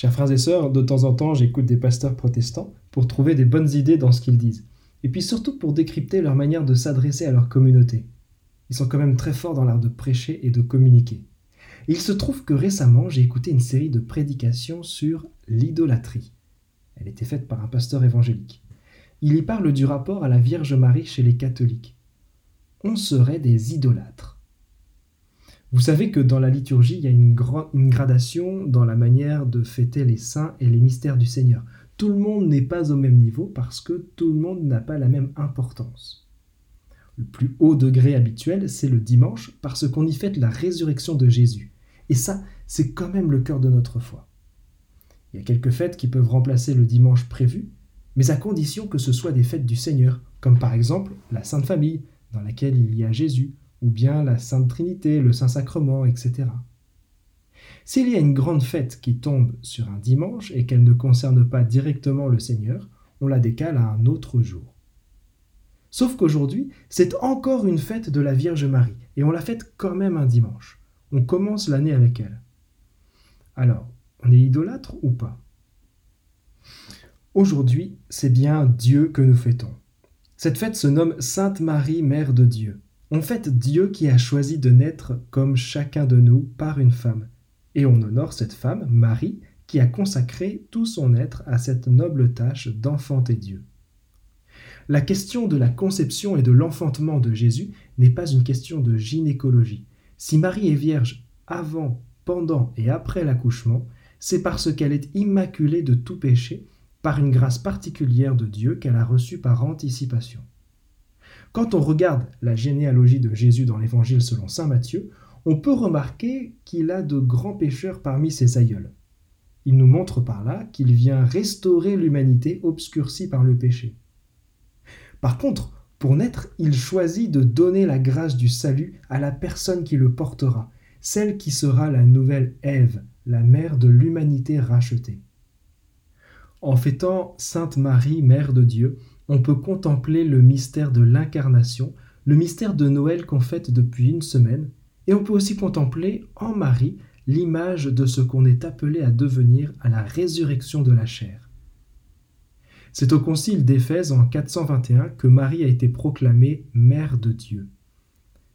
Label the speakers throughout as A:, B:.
A: Chers frères et sœurs, de temps en temps, j'écoute des pasteurs protestants pour trouver des bonnes idées dans ce qu'ils disent, et puis surtout pour décrypter leur manière de s'adresser à leur communauté. Ils sont quand même très forts dans l'art de prêcher et de communiquer. il se trouve que récemment, j'ai écouté une série de prédications sur l'idolâtrie. Elle était faite par un pasteur évangélique. Il y parle du rapport à la Vierge Marie chez les catholiques. On serait des idolâtres. Vous savez que dans la liturgie, il y a une, gradation dans la manière de fêter les saints et les mystères du Seigneur. Tout le monde n'est pas au même niveau parce que tout le monde n'a pas la même importance. Le plus haut degré habituel, c'est le dimanche parce qu'on y fête la résurrection de Jésus. Et ça, c'est quand même le cœur de notre foi. Il y a quelques fêtes qui peuvent remplacer le dimanche prévu, mais à condition que ce soit des fêtes du Seigneur, comme par exemple la Sainte Famille, dans laquelle il y a Jésus, ou bien la Sainte Trinité, le Saint-Sacrement, etc. S'il y a une grande fête qui tombe sur un dimanche et qu'elle ne concerne pas directement le Seigneur, on la décale à un autre jour. Sauf qu'aujourd'hui, c'est encore une fête de la Vierge Marie, et on la fête quand même un dimanche. On commence l'année avec elle. Alors, on est idolâtre ou pas? Aujourd'hui, c'est bien Dieu que nous fêtons. Cette fête se nomme Sainte Marie, Mère de Dieu. On fête Dieu qui a choisi de naître comme chacun de nous par une femme. Et on honore cette femme, Marie, qui a consacré tout son être à cette noble tâche d'enfanter Dieu. La question de la conception et de l'enfantement de Jésus n'est pas une question de gynécologie. Si Marie est vierge avant, pendant et après l'accouchement, c'est parce qu'elle est immaculée de tout péché par une grâce particulière de Dieu qu'elle a reçue par anticipation. Quand on regarde la généalogie de Jésus dans l'Évangile selon Saint Matthieu, on peut remarquer qu'il a de grands pécheurs parmi ses aïeuls. Il nous montre par là qu'il vient restaurer l'humanité obscurcie par le péché. Par contre, pour naître, il choisit de donner la grâce du salut à la personne qui le portera, celle qui sera la nouvelle Ève, la mère de l'humanité rachetée. En fêtant Sainte Marie, Mère de Dieu, on peut contempler le mystère de l'incarnation, le mystère de Noël qu'on fête depuis une semaine, et on peut aussi contempler en Marie l'image de ce qu'on est appelé à devenir à la résurrection de la chair. C'est au concile d'Éphèse en 421 que Marie a été proclamée Mère de Dieu.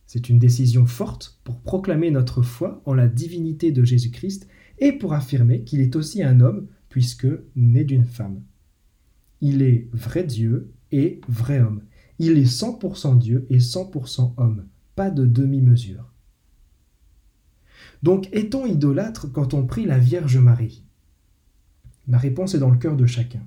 A: C'est une décision forte pour proclamer notre foi en la divinité de Jésus-Christ et pour affirmer qu'il est aussi un homme puisque né d'une femme. Il est vrai Dieu et vrai homme. Il est 100% Dieu et 100% homme, pas de demi-mesure. Donc est-on idolâtre quand on prie la Vierge Marie? La réponse est dans le cœur de chacun.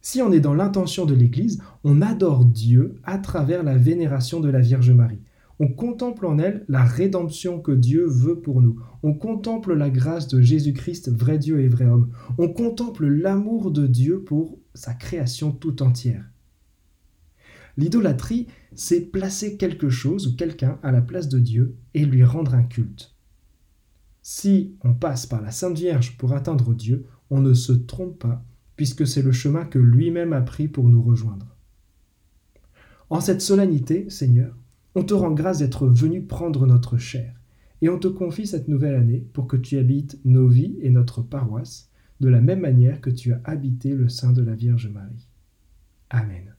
A: Si on est dans l'intention de l'Église, on adore Dieu à travers la vénération de la Vierge Marie. On contemple en elle la rédemption que Dieu veut pour nous. On contemple la grâce de Jésus-Christ, vrai Dieu et vrai homme. On contemple l'amour de Dieu pour sa création tout entière. L'idolâtrie, c'est placer quelque chose ou quelqu'un à la place de Dieu et lui rendre un culte. Si on passe par la Sainte Vierge pour atteindre Dieu, on ne se trompe pas, puisque c'est le chemin que lui-même a pris pour nous rejoindre. En cette solennité, Seigneur, on te rend grâce d'être venu prendre notre chair, et on te confie cette nouvelle année pour que tu habites nos vies et notre paroisse, de la même manière que tu as habité le sein de la Vierge Marie. Amen.